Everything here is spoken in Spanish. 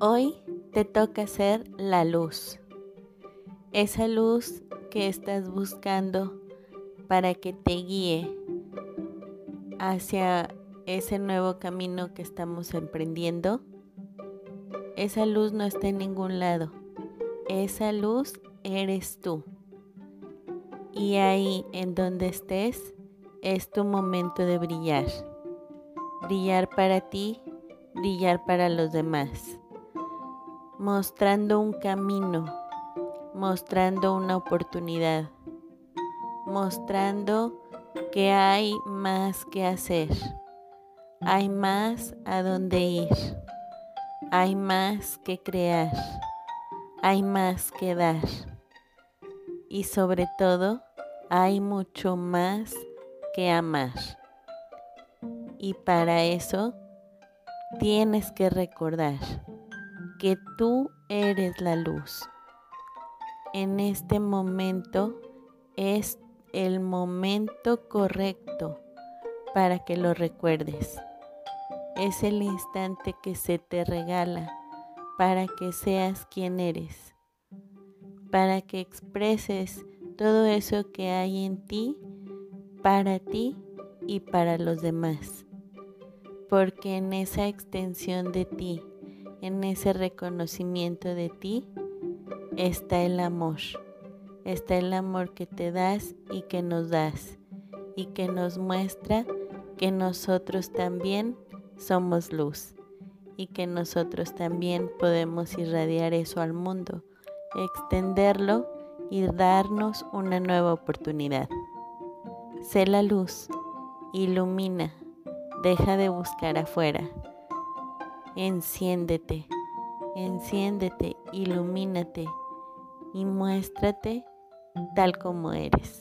Hoy te toca ser la luz, esa luz que estás buscando para que te guíe hacia ese nuevo camino que estamos emprendiendo. Esa luz no está en ningún lado, esa luz eres tú. Y ahí en donde estés es tu momento de brillar. Brillar para ti, brillar para los demás mostrando un camino, mostrando una oportunidad, mostrando que hay más que hacer, hay más a dónde ir, hay más que crear, hay más que dar y sobre todo hay mucho más que amar. Y para eso tienes que recordar que tú eres la luz. En este momento es el momento correcto para que lo recuerdes. Es el instante que se te regala para que seas quien eres, para que expreses todo eso que hay en ti, para ti y para los demás. Porque en esa extensión de ti, en ese reconocimiento de ti está el amor. Está el amor que te das y que nos das y que nos muestra que nosotros también somos luz y que nosotros también podemos irradiar eso al mundo, extenderlo y darnos una nueva oportunidad. Sé la luz, ilumina, deja de buscar afuera Enciéndete, enciéndete, ilumínate y muéstrate tal como eres.